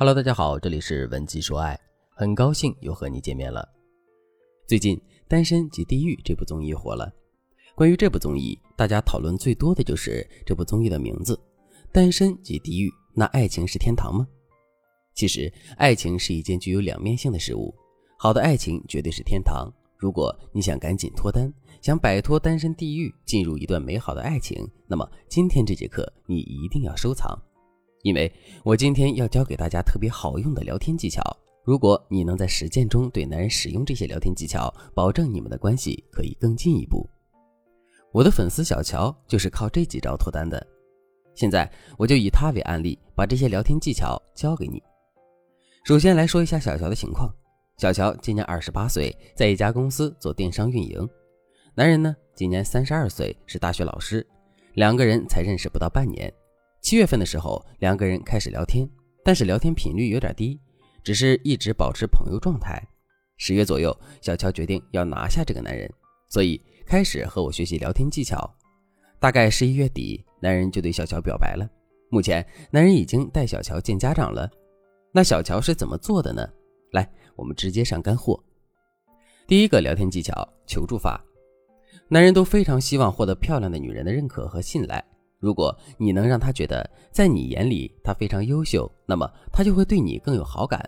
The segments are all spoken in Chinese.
Hello，大家好，这里是文姬说爱，很高兴又和你见面了。最近《单身即地狱》这部综艺火了，关于这部综艺，大家讨论最多的就是这部综艺的名字《单身即地狱》。那爱情是天堂吗？其实，爱情是一件具有两面性的事物，好的爱情绝对是天堂。如果你想赶紧脱单，想摆脱单身地狱，进入一段美好的爱情，那么今天这节课你一定要收藏。因为我今天要教给大家特别好用的聊天技巧，如果你能在实践中对男人使用这些聊天技巧，保证你们的关系可以更进一步。我的粉丝小乔就是靠这几招脱单的。现在我就以他为案例，把这些聊天技巧教给你。首先来说一下小乔的情况，小乔今年二十八岁，在一家公司做电商运营。男人呢，今年三十二岁，是大学老师，两个人才认识不到半年。七月份的时候，两个人开始聊天，但是聊天频率有点低，只是一直保持朋友状态。十月左右，小乔决定要拿下这个男人，所以开始和我学习聊天技巧。大概十一月底，男人就对小乔表白了。目前，男人已经带小乔见家长了。那小乔是怎么做的呢？来，我们直接上干货。第一个聊天技巧：求助法。男人都非常希望获得漂亮的女人的认可和信赖。如果你能让他觉得在你眼里他非常优秀，那么他就会对你更有好感。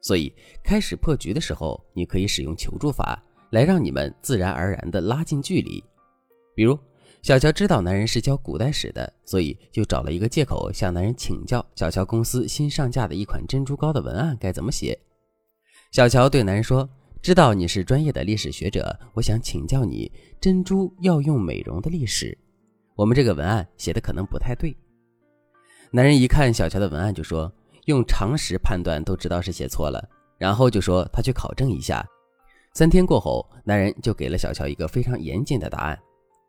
所以开始破局的时候，你可以使用求助法来让你们自然而然地拉近距离。比如，小乔知道男人是教古代史的，所以就找了一个借口向男人请教小乔公司新上架的一款珍珠膏的文案该怎么写。小乔对男人说：“知道你是专业的历史学者，我想请教你珍珠药用美容的历史。”我们这个文案写的可能不太对。男人一看小乔的文案，就说用常识判断都知道是写错了，然后就说他去考证一下。三天过后，男人就给了小乔一个非常严谨的答案。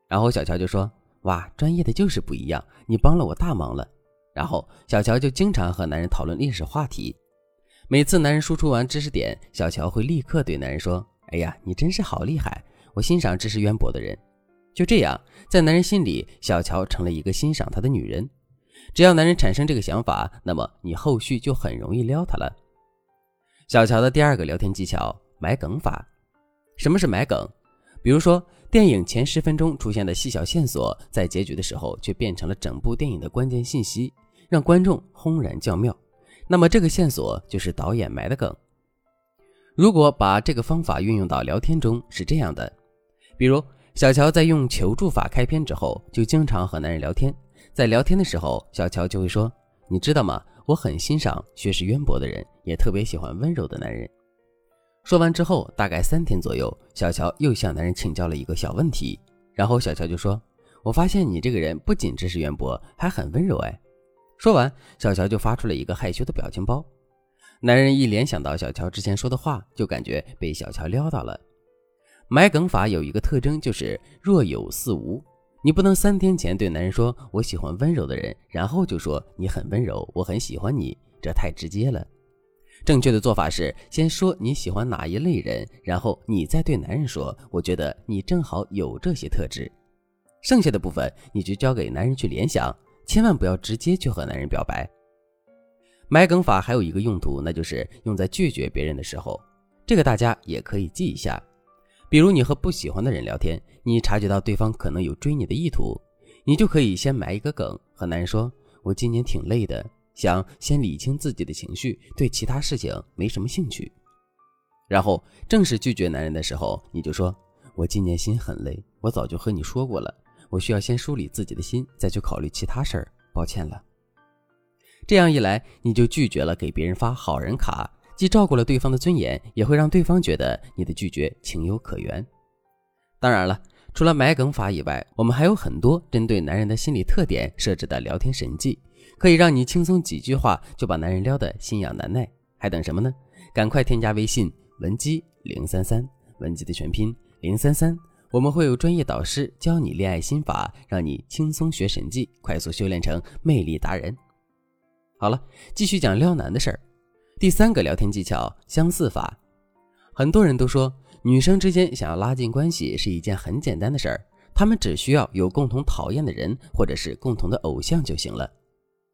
然后小乔就说：“哇，专业的就是不一样，你帮了我大忙了。”然后小乔就经常和男人讨论历史话题。每次男人输出完知识点，小乔会立刻对男人说：“哎呀，你真是好厉害，我欣赏知识渊博的人。”就这样，在男人心里，小乔成了一个欣赏他的女人。只要男人产生这个想法，那么你后续就很容易撩他了。小乔的第二个聊天技巧：埋梗法。什么是埋梗？比如说，电影前十分钟出现的细小线索，在结局的时候却变成了整部电影的关键信息，让观众轰然叫妙。那么这个线索就是导演埋的梗。如果把这个方法运用到聊天中，是这样的，比如。小乔在用求助法开篇之后，就经常和男人聊天。在聊天的时候，小乔就会说：“你知道吗？我很欣赏学识渊博的人，也特别喜欢温柔的男人。”说完之后，大概三天左右，小乔又向男人请教了一个小问题。然后小乔就说：“我发现你这个人不仅知识渊博，还很温柔。”哎，说完，小乔就发出了一个害羞的表情包。男人一联想到小乔之前说的话，就感觉被小乔撩到了。埋梗法有一个特征，就是若有似无。你不能三天前对男人说“我喜欢温柔的人”，然后就说“你很温柔，我很喜欢你”，这太直接了。正确的做法是先说你喜欢哪一类人，然后你再对男人说“我觉得你正好有这些特质”。剩下的部分你就交给男人去联想，千万不要直接去和男人表白。买梗法还有一个用途，那就是用在拒绝别人的时候，这个大家也可以记一下。比如你和不喜欢的人聊天，你察觉到对方可能有追你的意图，你就可以先埋一个梗，和男人说：“我今年挺累的，想先理清自己的情绪，对其他事情没什么兴趣。”然后正式拒绝男人的时候，你就说：“我今年心很累，我早就和你说过了，我需要先梳理自己的心，再去考虑其他事儿，抱歉了。”这样一来，你就拒绝了给别人发好人卡。既照顾了对方的尊严，也会让对方觉得你的拒绝情有可原。当然了，除了埋梗法以外，我们还有很多针对男人的心理特点设置的聊天神技，可以让你轻松几句话就把男人撩得心痒难耐。还等什么呢？赶快添加微信文姬零三三，文姬的全拼零三三，我们会有专业导师教你恋爱心法，让你轻松学神技，快速修炼成魅力达人。好了，继续讲撩男的事儿。第三个聊天技巧相似法，很多人都说女生之间想要拉近关系是一件很简单的事儿，她们只需要有共同讨厌的人或者是共同的偶像就行了。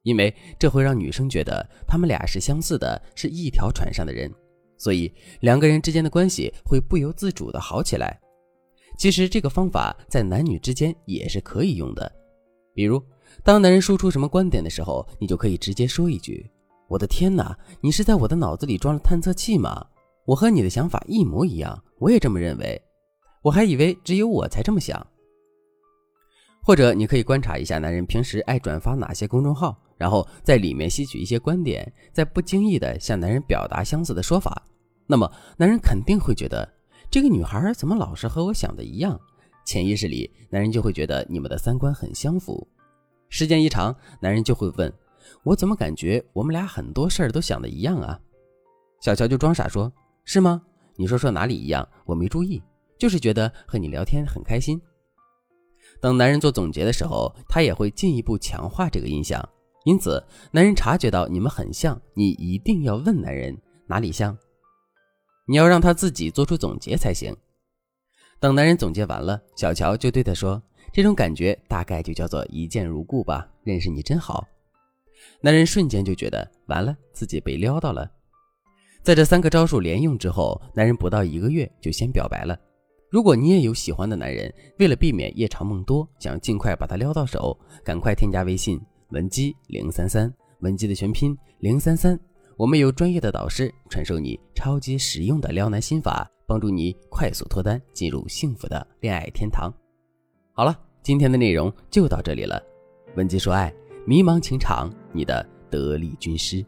因为这会让女生觉得他们俩是相似的，是一条船上的人，所以两个人之间的关系会不由自主的好起来。其实这个方法在男女之间也是可以用的，比如当男人说出什么观点的时候，你就可以直接说一句：“我的天哪，你是在我的脑子里装了探测器吗？我和你的想法一模一样，我也这么认为，我还以为只有我才这么想。”或者你可以观察一下男人平时爱转发哪些公众号。然后在里面吸取一些观点，在不经意的向男人表达相似的说法，那么男人肯定会觉得这个女孩怎么老是和我想的一样？潜意识里，男人就会觉得你们的三观很相符。时间一长，男人就会问：我怎么感觉我们俩很多事儿都想的一样啊？小乔就装傻说：是吗？你说说哪里一样？我没注意，就是觉得和你聊天很开心。等男人做总结的时候，他也会进一步强化这个印象。因此，男人察觉到你们很像，你一定要问男人哪里像，你要让他自己做出总结才行。等男人总结完了，小乔就对他说：“这种感觉大概就叫做一见如故吧，认识你真好。”男人瞬间就觉得完了，自己被撩到了。在这三个招数连用之后，男人不到一个月就先表白了。如果你也有喜欢的男人，为了避免夜长梦多，想尽快把他撩到手，赶快添加微信。文姬零三三，文姬的全拼零三三，我们有专业的导师传授你超级实用的撩男心法，帮助你快速脱单，进入幸福的恋爱天堂。好了，今天的内容就到这里了。文姬说爱，迷茫情场，你的得力军师。